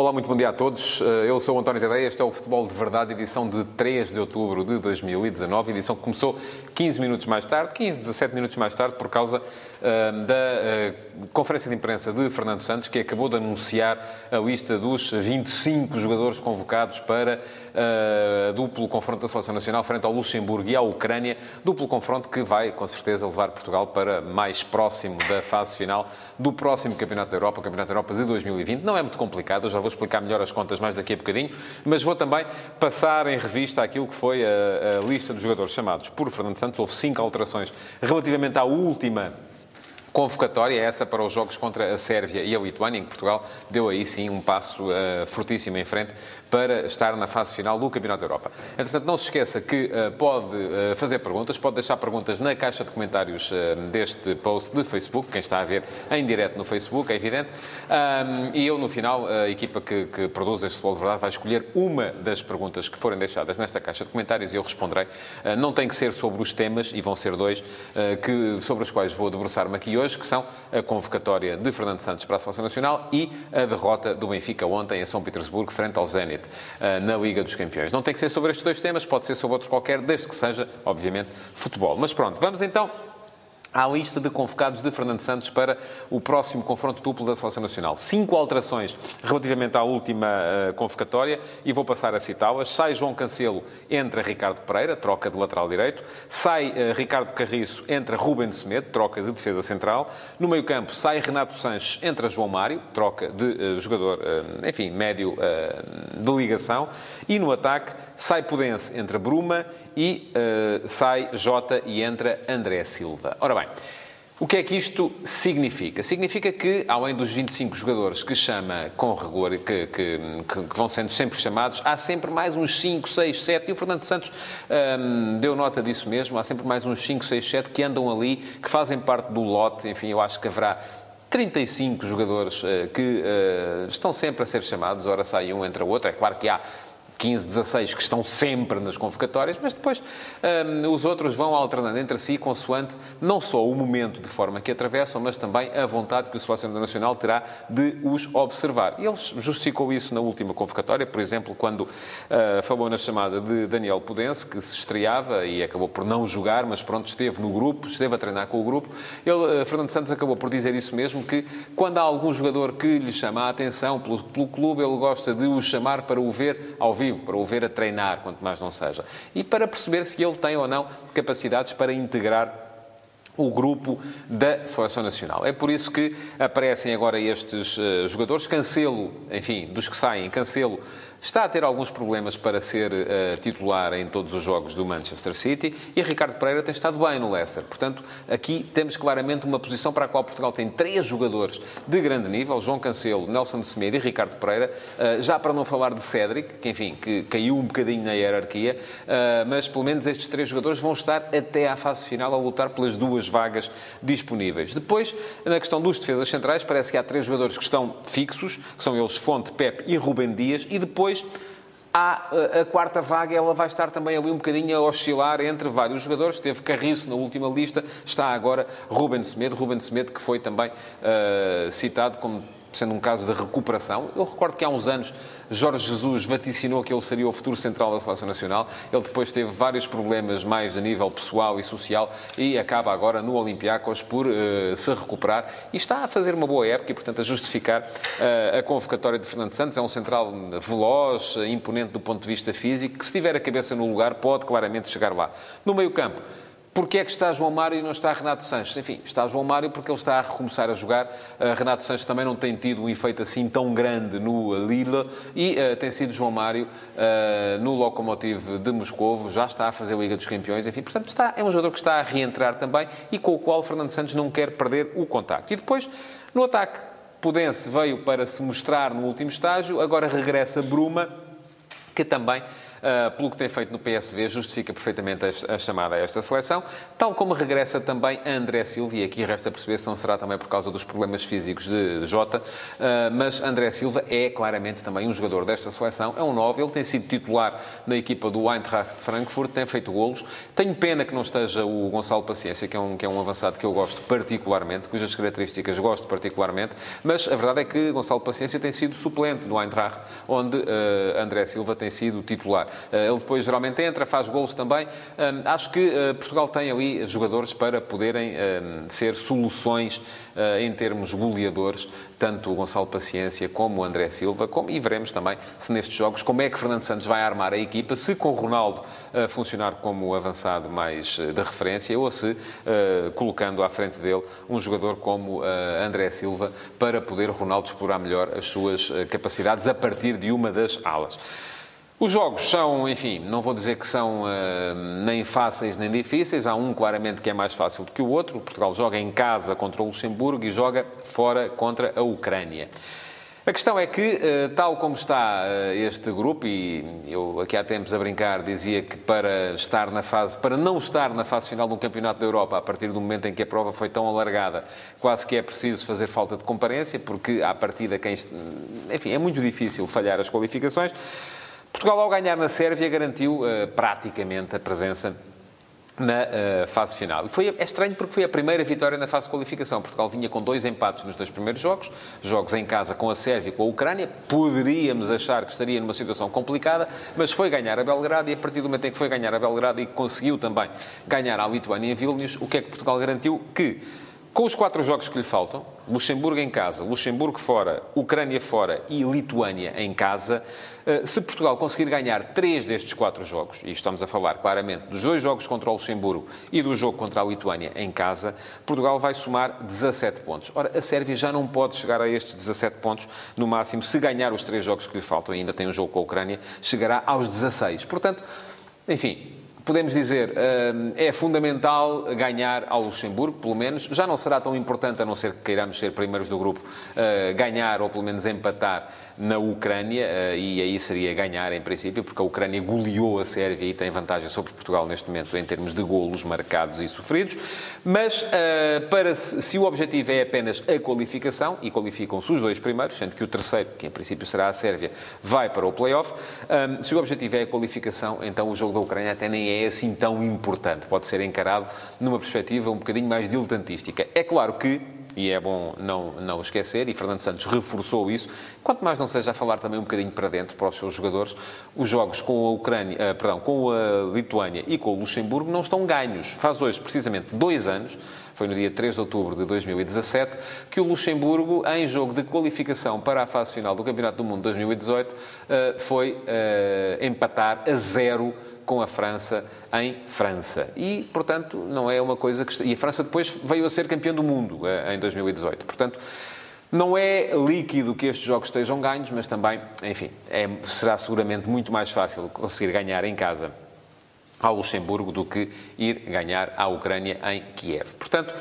Olá, muito bom dia a todos. Eh, eu sou o António Tadeia, este é o Futebol de Verdade, edição de 3 de outubro de 2019, edição que começou 15 minutos mais tarde, 15, 17 minutos mais tarde, por causa da uh, conferência de imprensa de Fernando Santos, que acabou de anunciar a lista dos 25 jogadores convocados para uh, duplo confronto da Seleção Nacional frente ao Luxemburgo e à Ucrânia. Duplo confronto que vai, com certeza, levar Portugal para mais próximo da fase final do próximo Campeonato da Europa, Campeonato da Europa de 2020. Não é muito complicado, eu já vou explicar melhor as contas mais daqui a bocadinho, mas vou também passar em revista aquilo que foi a, a lista dos jogadores chamados por Fernando Santos. Houve cinco alterações relativamente à última convocatória essa para os jogos contra a Sérvia e a Lituânia, em que Portugal deu aí sim um passo uh, fortíssimo em frente para estar na fase final do Campeonato da Europa. Entretanto, não se esqueça que uh, pode uh, fazer perguntas, pode deixar perguntas na caixa de comentários deste post de Facebook, quem está a ver em direto no Facebook, é evidente. Um, e eu, no final, a equipa que, que produz este Futebol de Verdade vai escolher uma das perguntas que forem deixadas nesta caixa de comentários e eu responderei. não tem que ser sobre os temas, e vão ser dois, que, sobre os quais vou debruçar-me aqui hoje, que são a convocatória de Fernando Santos para a Seleção Nacional e a derrota do Benfica ontem em São Petersburgo frente ao Zenit eh, na Liga dos Campeões. Não tem que ser sobre estes dois temas, pode ser sobre outros qualquer, desde que seja, obviamente, futebol. Mas pronto, vamos então à lista de convocados de Fernando Santos para o próximo confronto duplo da Seleção Nacional. Cinco alterações relativamente à última uh, convocatória e vou passar a citá-las. Sai João Cancelo, entra Ricardo Pereira, troca de lateral direito. Sai uh, Ricardo Carriço, entra Ruben Semedo, troca de defesa central. No meio campo, sai Renato Sanches, entra João Mário, troca de uh, jogador, enfim, médio de ligação. E no ataque, sai Pudense, entra Bruma e uh, sai Jota e entra André Silva. Ora bem, o que é que isto significa? Significa que, além dos 25 jogadores que chama com rigor, que, que, que vão sendo sempre chamados, há sempre mais uns 5, 6, 7, e o Fernando Santos ehm, deu nota disso mesmo, há sempre mais uns 5, 6, 7 que andam ali, que fazem parte do lote, enfim, eu acho que haverá 35 jogadores uh, que uh, estão sempre a ser chamados, ora sai um, entra outro. É claro que há 15, 16 que estão sempre nas convocatórias, mas depois um, os outros vão alternando entre si, consoante não só o momento de forma que atravessam, mas também a vontade que o Selecionador Nacional terá de os observar. E ele justificou isso na última convocatória, por exemplo, quando uh, falou na chamada de Daniel Pudense, que se estreava e acabou por não jogar, mas pronto, esteve no grupo, esteve a treinar com o grupo. Ele, uh, Fernando Santos, acabou por dizer isso mesmo, que quando há algum jogador que lhe chama a atenção pelo, pelo clube, ele gosta de o chamar para o ver ao vivo vivo, para o ver a treinar, quanto mais não seja. E para perceber se ele tem ou não capacidades para integrar o grupo da Seleção Nacional. É por isso que aparecem agora estes uh, jogadores. Cancelo, enfim, dos que saem, Cancelo Está a ter alguns problemas para ser uh, titular em todos os jogos do Manchester City e Ricardo Pereira tem estado bem no Leicester. Portanto, aqui temos claramente uma posição para a qual Portugal tem três jogadores de grande nível, João Cancelo, Nelson Semedo e Ricardo Pereira, uh, já para não falar de Cédric, que enfim, que caiu um bocadinho na hierarquia, uh, mas pelo menos estes três jogadores vão estar até à fase final a lutar pelas duas vagas disponíveis. Depois, na questão dos defesas centrais, parece que há três jogadores que estão fixos, que são eles Fonte, Pep e Rubem Dias, e depois depois há a quarta vaga, ela vai estar também ali um bocadinho a oscilar entre vários jogadores. Teve Carriço na última lista, está agora Ruben Semedo. Ruben Semedo que foi também uh, citado como sendo um caso de recuperação. Eu recordo que há uns anos Jorge Jesus vaticinou que ele seria o futuro central da Seleção Nacional. Ele depois teve vários problemas mais a nível pessoal e social e acaba agora no Olympiacos por uh, se recuperar e está a fazer uma boa época e, portanto, a justificar uh, a convocatória de Fernando Santos. É um central veloz, imponente do ponto de vista físico, que se tiver a cabeça no lugar pode claramente chegar lá. No meio campo, Porquê é que está João Mário e não está Renato Sanches? Enfim, está João Mário porque ele está a recomeçar a jogar. Uh, Renato Sanches também não tem tido um efeito assim tão grande no Lille e uh, tem sido João Mário uh, no Lokomotiv de Moscovo, já está a fazer a Liga dos Campeões, enfim, portanto está, é um jogador que está a reentrar também e com o qual Fernando Santos não quer perder o contacto. E depois, no ataque, Pudense veio para se mostrar no último estágio, agora regressa Bruma, que também uh, pelo que tem feito no PSV, justifica perfeitamente a, chamada a esta seleção, tal como regressa também André Silva, e aqui resta perceber se não será também por causa dos problemas físicos de Jota, uh, mas André Silva é claramente também um jogador desta seleção, é um novo, ele tem sido titular na equipa do Eintracht Frankfurt, tem feito golos. Tenho pena que não esteja o Gonçalo Paciência, que é um, que é um avançado que eu gosto particularmente, cujas características gosto particularmente, mas a verdade é que Gonçalo Paciência tem sido suplente no Eintracht, onde uh, André Silva tem sido titular. Uh, ele depois geralmente entra, faz golos também. Uh, acho que Portugal tem ali jogadores para poderem ser soluções em termos goleadores, tanto o Gonçalo Paciência como o André Silva, como, e veremos também se nestes jogos como é que Fernando Santos vai armar a equipa, se com o Ronaldo a funcionar como avançado mais de referência ou se colocando à frente dele um jogador como André Silva para poder Ronaldo explorar melhor as suas capacidades a partir de uma das alas. Os jogos são, enfim, não vou dizer que são uh, nem fáceis nem difíceis. Há um claramente que é mais fácil do que o outro. O Portugal joga em casa contra o Luxemburgo e joga fora contra a Ucrânia. A questão é que, uh, tal como está uh, este grupo, e eu aqui há tempos a brincar dizia que para estar na fase, para não estar na fase final de um campeonato da Europa, a partir do momento em que a prova foi tão alargada, quase que é preciso fazer falta de comparência, porque à partida quem, enfim, é muito difícil falhar as qualificações. Portugal, ao ganhar na Sérvia, garantiu uh, praticamente a presença na uh, fase final. E foi, é estranho porque foi a primeira vitória na fase de qualificação. Portugal vinha com dois empates nos dois primeiros jogos, jogos em casa com a Sérvia e com a Ucrânia. Poderíamos achar que estaria numa situação complicada, mas foi ganhar a Belgrado e a partir do momento em que foi ganhar a Belgrado e conseguiu também ganhar a Lituânia em Vilnius, o que é que Portugal garantiu? Que com os quatro jogos que lhe faltam, Luxemburgo em casa, Luxemburgo fora, Ucrânia fora e Lituânia em casa, eh, se Portugal conseguir ganhar três destes quatro jogos, e estamos a falar claramente dos dois jogos contra o Luxemburgo e do jogo contra a Lituânia em casa, Portugal vai somar 17 pontos. Ora, a Sérvia já não pode chegar a estes 17 pontos no máximo. Se ganhar os três jogos que lhe faltam, ainda tem um jogo com a Ucrânia, chegará aos 16. Portanto, enfim, podemos dizer, eh, é fundamental ganhar ao Luxemburgo, pelo menos. Já não será tão importante, a não ser que queiramos ser primeiros do grupo, eh, ganhar ou pelo menos empatar na Ucrânia, eh, e aí seria ganhar em princípio, porque a Ucrânia goleou a Sérvia e tem vantagem sobre Portugal neste momento em termos de golos marcados e sofridos. Mas eh, para se o objetivo é apenas a qualificação, e qualificam-se os dois primeiros, sendo que o terceiro, que em princípio será a Sérvia, vai para o play-off, eh, se o objetivo é a qualificação, então o jogo da Ucrânia até nem é assim tão importante. Pode ser encarado numa perspectiva um bocadinho mais diletantística. É claro que e é bom não, não esquecer, e Fernando Santos reforçou isso, quanto mais não seja a falar também um bocadinho para dentro, para os seus jogadores, os jogos com a Ucrânia, uh, perdão, com a Lituânia e com o Luxemburgo não estão ganhos. Faz hoje, precisamente, dois anos, foi no dia 3 de outubro de 2017, que o Luxemburgo, em jogo de qualificação para a fase final do Campeonato do Mundo 2018, uh, foi uh, empatar a zero com a França em França. E, portanto, não é uma coisa que... E a França depois veio a ser campeã do mundo eh, em 2018. Portanto, não é líquido que estes jogos estejam ganhos, mas também, enfim, é, será seguramente muito mais fácil conseguir ganhar em casa ao Luxemburgo do que ir ganhar à Ucrânia em Kiev. Portanto,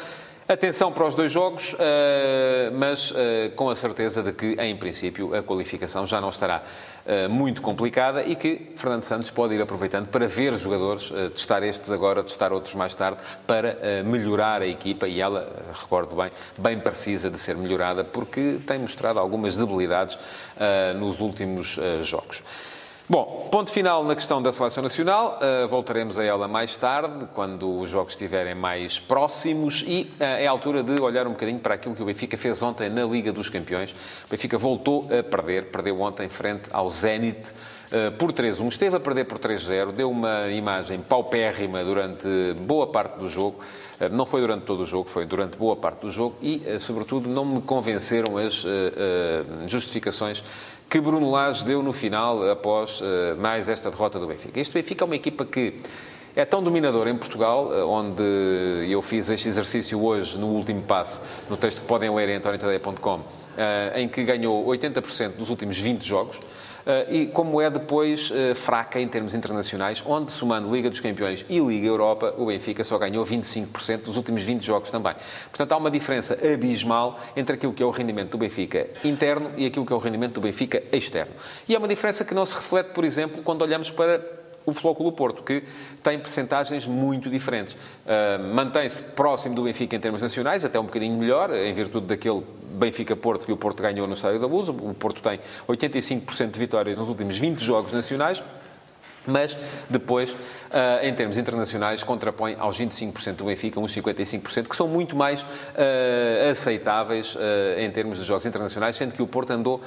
Atenção para os dois jogos, eh, mas eh, com a certeza de que, em princípio, a qualificação já não estará eh, muito complicada e que Fernando Santos pode ir aproveitando para ver jogadores, testar estes agora, testar outros mais tarde, para melhorar a equipa e ela, recordo bem, bem precisa de ser melhorada porque tem mostrado algumas debilidades nos últimos jogos. Bom, ponto final na questão da seleção nacional. Uh, voltaremos a ela mais tarde, quando os jogos estiverem mais próximos. E uh, é a altura de olhar um bocadinho para aquilo que o Benfica fez ontem na Liga dos Campeões. O Benfica voltou a perder, perdeu ontem frente ao Zenit. Uh, por 3-1, esteve a perder por 3-0, deu uma imagem paupérrima durante boa parte do jogo. Não foi durante todo o jogo, foi durante boa parte do jogo e, sobretudo, não me convenceram as justificações que Bruno Lage deu no final, após uh, mais esta derrota do Benfica. Este Benfica é uma equipa que é tão dominadora em Portugal, eh, onde eu fiz este exercício hoje no último passo, no texto que podem ler em antoniotadeia.com, uh, em que ganhou 80% dos últimos 20 jogos. E como é depois fraca em termos internacionais, onde, somando Liga dos Campeões e Liga Europa, o Benfica só ganhou 25% dos últimos 20 jogos também. Portanto, há uma diferença abismal entre aquilo que é o rendimento do Benfica interno e aquilo que é o rendimento do Benfica externo. E é uma diferença que não se reflete, por exemplo, quando olhamos para o Flóculo Porto, que tem percentagens muito diferentes. Uh, Mantém-se próximo do Benfica em termos nacionais, até um bocadinho melhor, em virtude daquele Benfica-Porto que o Porto ganhou no Estádio da Luz. O Porto tem 85% de vitórias nos últimos 20 jogos nacionais mas depois, eh, em termos internacionais, contrapõe aos 25% do Benfica, uns 55%, que são muito mais uh, aceitáveis uh, em termos de jogos internacionais, sendo que o Porto andou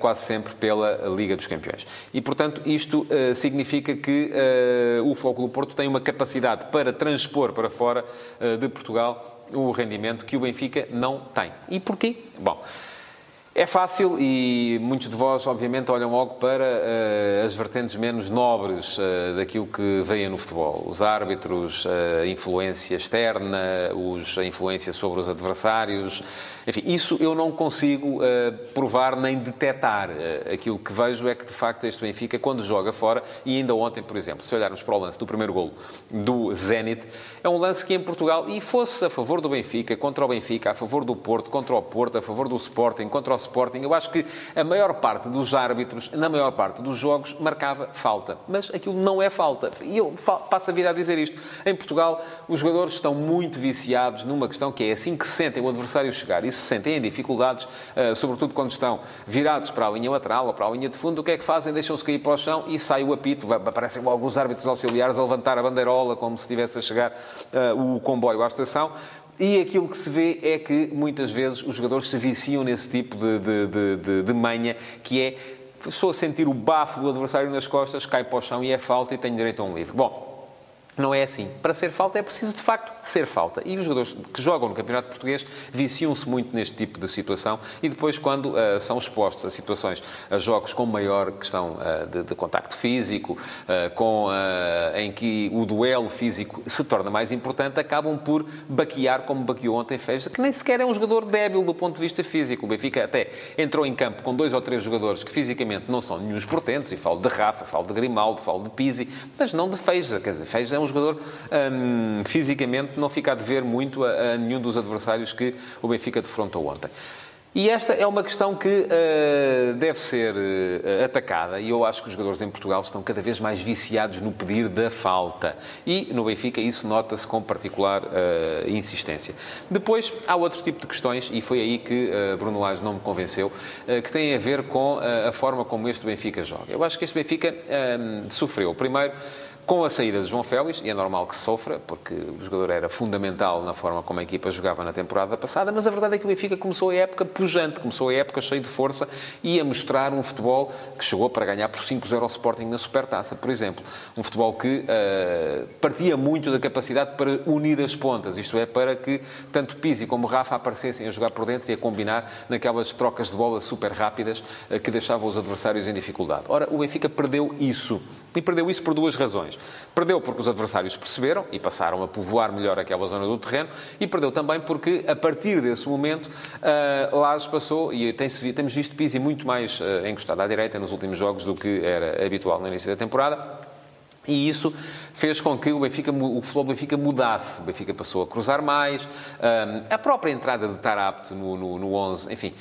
quase sempre pela Liga dos Campeões. E, portanto, isto significa que o Flóculo Porto tem uma capacidade para transpor para fora de Portugal o rendimento que o Benfica não tem. E porquê? Bom... É fácil e muitos de vós, obviamente, olham logo para uh, as vertentes menos nobres uh, daquilo que veio no futebol. Os árbitros, a uh, influência externa, os, a influência sobre os adversários, enfim, isso eu não consigo uh, provar nem detectar. Uh, aquilo que vejo é que, de facto, este Benfica, quando joga fora, e ainda ontem, por exemplo, se olharmos para o lance do primeiro golo do Zenit, é um lance que em Portugal, e fosse a favor do Benfica, contra o Benfica, a favor do Porto, contra o Porto, a favor do Sporting, contra o Sporting, eu acho que a maior parte dos árbitros, na maior parte dos jogos, marcava falta. Mas aquilo não é falta. E eu passo a vida a dizer isto. Em Portugal, os jogadores estão muito viciados numa questão que é assim que se sentem o adversário chegar se sentem em dificuldades, eh, sobretudo quando estão virados para a linha lateral ou para a linha de fundo, o que é que fazem? Deixam-se cair para o chão e sai o apito. Aparecem os árbitros auxiliares a levantar a bandeirola como se estivesse a chegar eh, o comboio à estação. E aquilo que se vê é que muitas vezes os jogadores se viciam nesse tipo de, de, de, de manha, que é estou a sentir o bafo do adversário nas costas, cai para o chão e é falta e tenho direito a um livre. Bom, não é assim. Para ser falta é preciso, de facto, ser falta. E os jogadores que jogam no Campeonato Português viciam-se muito neste tipo de situação e depois, quando uh, são expostos a situações, a jogos com maior questão uh, de, de, contacto físico, uh, com, em que o duelo físico se torna mais importante, acabam por baquear, como baqueou ontem Feija, que nem sequer é um jogador débil do ponto de vista físico. O Benfica até entrou em campo com dois ou três jogadores que fisicamente não são nenhum portentos, e falo de Rafa, falo de Grimaldo, falo de Pizzi, mas não de Feija. Quer dizer, Feija é um jogador um, fisicamente não fica a dever muito a, a nenhum dos adversários que o Benfica defrontou ontem. E esta é uma questão que uh, deve ser uh, atacada e eu acho que os jogadores em Portugal estão cada vez mais viciados no pedir da falta. E no Benfica isso nota-se com particular uh, insistência. Depois há outro tipo de questões, e foi aí que Bruno Lage não me convenceu, que têm a ver com a forma como este Benfica joga. Eu acho que este Benfica sofreu, primeiro, com a saída de João Félix, e é normal que sofra, porque o jogador era fundamental na forma como a equipa jogava na temporada passada, mas a verdade é que o Benfica começou a época pujante, começou a época cheio de força e a mostrar um futebol que chegou para ganhar por 5-0 ao Sporting na Supertaça, por exemplo. Um futebol que uh, partia muito da capacidade para unir as pontas, isto é, para que tanto Pizzi como Rafa aparecessem a jogar por dentro e a combinar naquelas trocas de bola super rápidas uh, que deixavam os adversários em dificuldade. Ora, o Benfica perdeu isso. E perdeu isso por duas razões. Perdeu porque os adversários perceberam e passaram a povoar melhor aquela zona do terreno, e perdeu também porque, a partir desse momento, uh, Lages passou, e tem temos visto Pizzi muito mais uh, encostado à direita nos últimos jogos do que era habitual no início da temporada. E isso fez com que o, Benfica, o futebol Benfica mudasse. O Benfica passou a cruzar mais. Um, ah, a própria entrada de Tarapt no, no, no 11, enfim,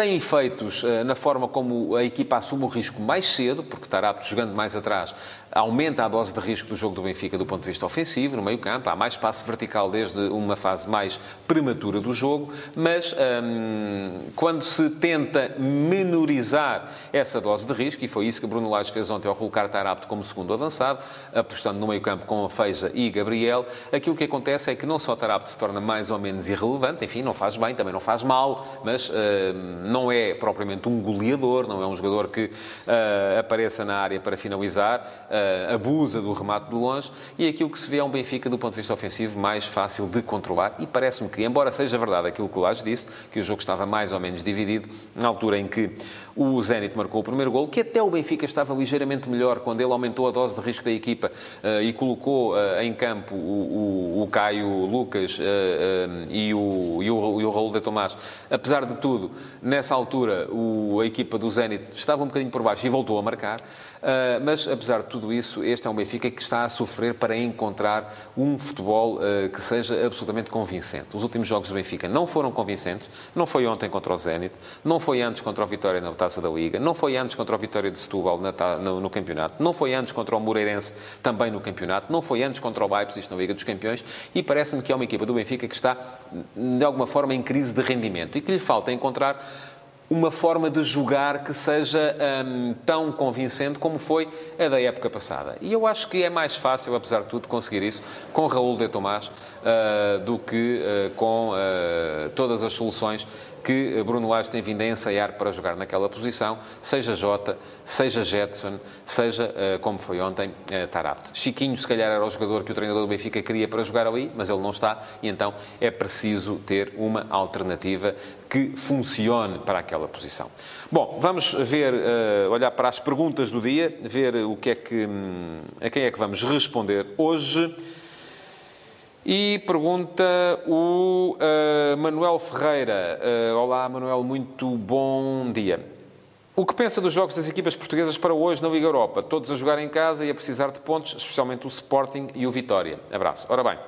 tem efeitos uh, na forma como a equipa assume o risco mais cedo, porque Tarapto jogando mais atrás aumenta a dose de risco do jogo do Benfica do ponto de vista ofensivo, no meio campo, há mais passe vertical desde uma fase mais prematura do jogo, mas hum, quando se tenta menorizar essa dose de risco, e foi isso que Bruno Lage fez ontem ao colocar Tarapto como segundo avançado, apostando no meio campo com a Feiza e Gabriel, aquilo que acontece é que não só Tarapto se torna mais ou menos irrelevante, enfim, não faz bem, também não faz mal, mas hum, não é propriamente um goleador, não é um jogador que uh, apareça na área para finalizar, uh, abusa do remate de longe, e aquilo que se vê é um Benfica, do ponto de vista ofensivo, mais fácil de controlar, e parece-me que, embora seja verdade aquilo que o Lages disse, que o jogo estava mais ou menos dividido, na altura em que o Zenit marcou o primeiro gol, que até o Benfica estava ligeiramente melhor quando ele aumentou a dose de risco da equipa uh, e colocou em campo o, o, o Caio Lucas e, o, e, o, e o Raul de Tomás. Apesar de tudo, nessa altura, o, a equipa do Zenit estava um bocadinho por baixo e voltou a marcar. Uh, mas, apesar de tudo isso, este é um Benfica que está a sofrer para encontrar um futebol uh, que seja absolutamente convincente. Os últimos jogos do Benfica não foram convincentes. Não foi ontem contra o Zenit, não foi antes contra o Vitória na Taça da Liga, não foi antes contra o Vitória de Setúbal na, no, no, campeonato, não foi antes contra o Moreirense também no campeonato, não foi antes contra o Leipzig na Liga dos Campeões e parece-me que é uma equipa do Benfica que está, de alguma forma, em crise de rendimento e que lhe falta encontrar uma forma de jogar que seja hum, tão convincente como foi a da época passada. E eu acho que é mais fácil, apesar de tudo, conseguir isso com Raul de Tomás uh, do que uh, com uh, todas as soluções que Bruno Lage tem vindo a ensaiar para jogar naquela posição, seja Jota, seja Jetson, seja, eh, como foi ontem, eh, Tarapte. Chiquinho, se calhar, era o jogador que o treinador do Benfica queria para jogar ali, mas ele não está, e então é preciso ter uma alternativa que funcione para aquela posição. Bom, vamos ver, eh, olhar para as perguntas do dia, ver o que é que, hum, a quem é que vamos responder hoje. E pergunta o uh, Manuel Ferreira. Uh, olá, Manuel, muito bom dia. O que pensa dos jogos das equipas portuguesas para hoje na Liga Europa? Todos a jogar em casa e a precisar de pontos, especialmente o Sporting e o Vitória. Abraço. Ora bem,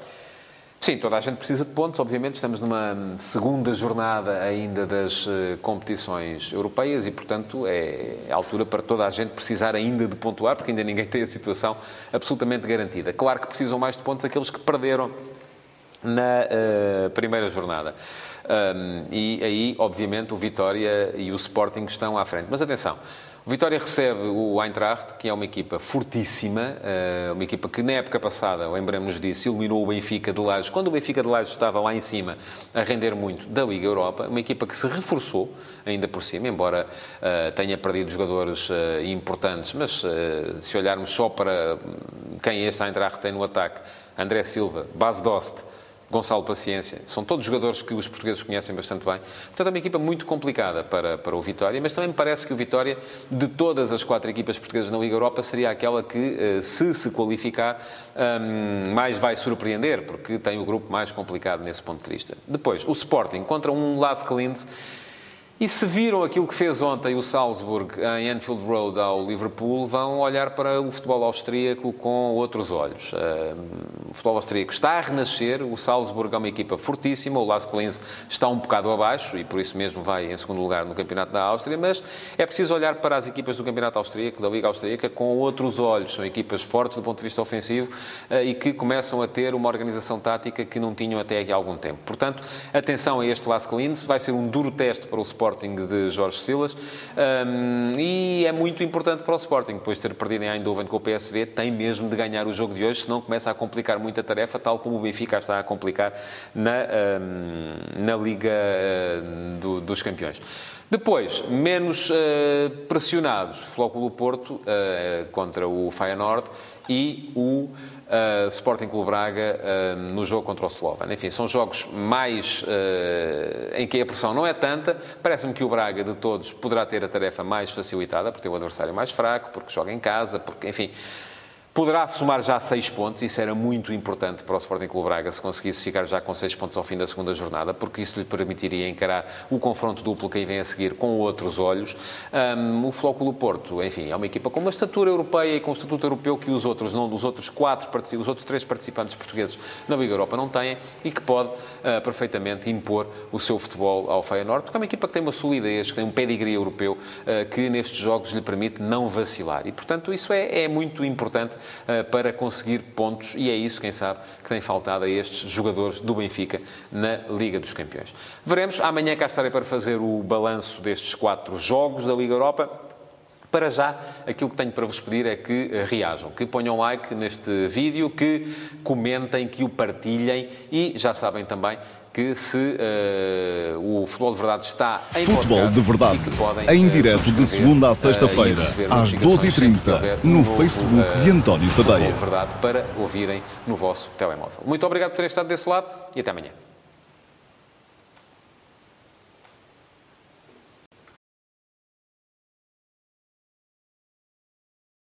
sim, toda a gente precisa de pontos, obviamente. Estamos numa segunda jornada ainda das uh, competições europeias e, portanto, é a altura para toda a gente precisar ainda de pontuar, porque ainda ninguém tem a situação absolutamente garantida. Claro que precisam mais de pontos aqueles que perderam na uh, primeira jornada. Um, e aí, obviamente, o Vitória e o Sporting estão à frente. Mas atenção, o Vitória recebe o Eintracht, que é uma equipa fortíssima, uh, uma equipa que na época passada, lembremos disso, eliminou o Benfica de Lages, quando o Benfica de Lages estava lá em cima a render muito da Liga Europa, uma equipa que se reforçou ainda por cima, embora uh, tenha perdido jogadores uh, importantes, mas se olharmos só para quem este Eintracht tem no ataque, André Silva, Bas Dost, Gonçalo Paciência. São todos jogadores que os portugueses conhecem bastante bem. Portanto, é uma equipa muito complicada para, para o Vitória, mas também me parece que o Vitória, de todas as quatro equipas portuguesas na Liga Europa, seria aquela que, eh, se se qualificar, hum, mais vai surpreender, porque tem o grupo mais complicado nesse ponto de vista. Depois, o Sporting contra um Las Linz e se viram aquilo que fez ontem o Salzburg em Anfield Road ao Liverpool, vão olhar para o futebol austríaco com outros olhos. O futebol austríaco está a renascer, o Salzburg é uma equipa fortíssima, o Las Linz está um bocado abaixo e por isso mesmo vai em segundo lugar no Campeonato da Áustria, mas é preciso olhar para as equipas do Campeonato Austríaco, da Liga Austríaca, com outros olhos. São equipas fortes do ponto de vista ofensivo eh, e que começam a ter uma organização tática que não tinham até aqui há algum tempo. Portanto, atenção a este Las Linz, vai ser um duro teste para o Sport Sporting de Jorge Silas. Um, e é muito importante para o Sporting, depois de ter perdido em Eindhoven com o PSV, tem mesmo de ganhar o jogo de hoje, senão começa a complicar muito a tarefa, tal como o Benfica está a complicar na, um, na Liga uh, do, dos Campeões. Depois, menos uh, pressionados, Flóculo Porto uh, contra o Feyenoord e o uh, Sporting Clube Braga uh, no jogo contra o Slovan. Enfim, são jogos mais uh, em que a pressão não é tanta. Parece-me que o Braga, de todos, poderá ter a tarefa mais facilitada, porque tem o adversário mais fraco, porque joga em casa, porque, enfim, Poderá somar já 6 pontos, isso era muito importante para o Sporting Clube Braga se conseguisse ficar já com 6 pontos ao fim da segunda jornada, porque isso lhe permitiria encarar o confronto duplo que aí vem a seguir com outros olhos. Um, o Flóculo Porto, enfim, é uma equipa com uma estatura europeia e com um estatuto europeu que os outros, não, os outros quatro, os outros três participantes portugueses na Liga Europa não têm e que pode uh, perfeitamente impor o seu futebol ao Feyenoord, porque é uma equipa que tem uma solidez, que tem um pedigree europeu uh, que nestes jogos lhe permite não vacilar. E, portanto, isso é, é muito importante para conseguir pontos, e é isso, quem sabe, que tem faltado a estes jogadores do Benfica na Liga dos Campeões. Veremos, amanhã cá estarei para fazer o balanço destes quatro jogos da Liga Europa. Para já, aquilo que tenho para vos pedir é que eh, reajam, que ponham like neste vídeo, que comentem, que o partilhem e já sabem também que se uh, o Futebol de Verdade está em Futebol de Verdade, em uh, direto de segunda a sexta-feira, uh, às 12h30, no Facebook de António Tadeia. Futebol de Verdade para ouvirem no vosso telemóvel. Muito obrigado por terem estado desse lado e até amanhã.